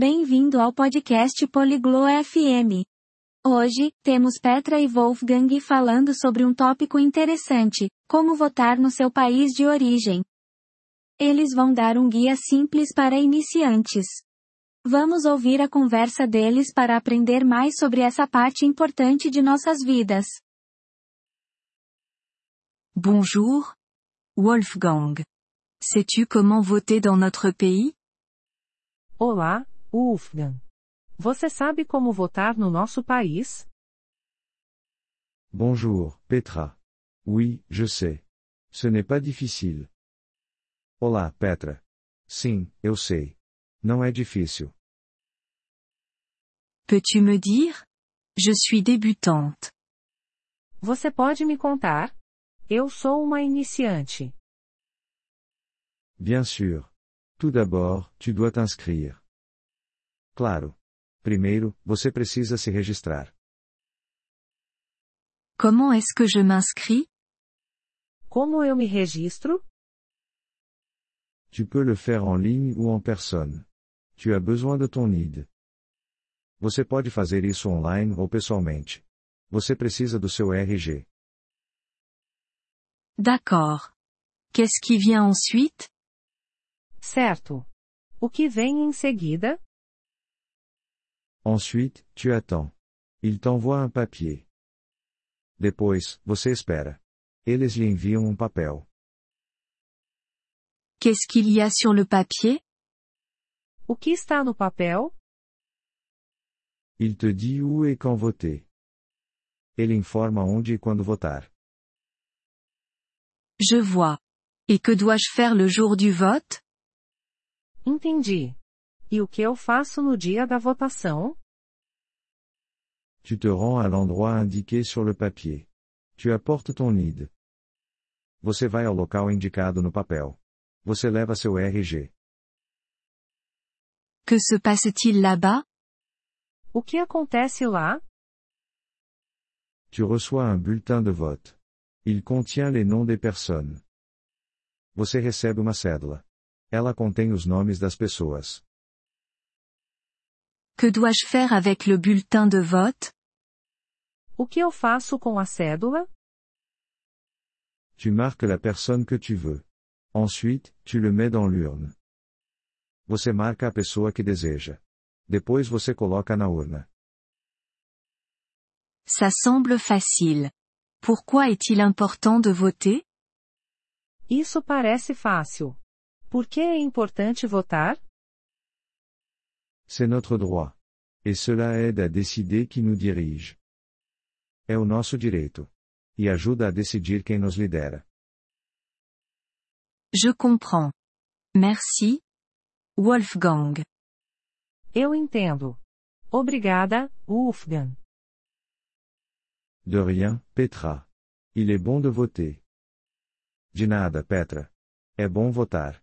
Bem-vindo ao podcast Poliglo FM. Hoje, temos Petra e Wolfgang falando sobre um tópico interessante: como votar no seu país de origem. Eles vão dar um guia simples para iniciantes. Vamos ouvir a conversa deles para aprender mais sobre essa parte importante de nossas vidas. Bonjour. Wolfgang. Sais-tu comment voter dans notre pays? Olá, Wolfgang. Você sabe como votar no nosso país? Bonjour, Petra. Oui, je sais. Ce n'est pas difficile. Olá, Petra. Sim, eu sei. Não é difícil. Peux-tu me dire? Je suis débutante. Você pode me contar? Eu sou uma iniciante. Bien sûr. Tout d'abord, tu dois t'inscrire. Claro. Primeiro, você precisa se registrar. Comment est-ce que je m'inscris? Como eu me registro? Tu peux le faire en ligne ou en personne. Tu as besoin de ton ID. Você pode fazer isso online ou pessoalmente. Você precisa do seu RG. D'accord. Qu'est-ce qui vient ensuite? Certo. O que vem em seguida? Ensuite, tu attends. Il t'envoie un papier. Depois, você espera. Eles lhe enviam um papel. Qu'est-ce qu'il y a sur le papier? O que está no papel? Il te dit où et quand voter. Ele informa onde e quando votar. Je vois. Et que dois-je faire le jour du vote? Entendi. E o que eu faço no dia da votação? Tu te rends à l'endroit indiqué sur le papier. Tu apportes ton ID. Você vai ao local indicado no papel. Você leva seu RG. Que se passe-t-il là-bas? O que acontece lá? Tu reçois un bulletin de vote. Il contient les noms des personnes. Você recebe uma cédula. Ela contém os nomes das pessoas. Que dois-je faire avec le bulletin de vote? O que eu faço com a cédula? Tu marques la personne que tu veux. Ensuite, tu le mets dans l'urne. Você marca a pessoa que deseja. Depois você coloca na urna. Ça semble facile. Pourquoi est-il important de voter? Isso parece fácil. Por que é importante votar? C'est notre droit. Et cela aide à décider qui nous dirige. É o nosso direito. E ajuda a decidir quem nos lidera. Je comprends. Merci. Wolfgang. Eu entendo. Obrigada, Wolfgang. De rien, Petra. Il est bon de voter. De nada, Petra. É bom votar.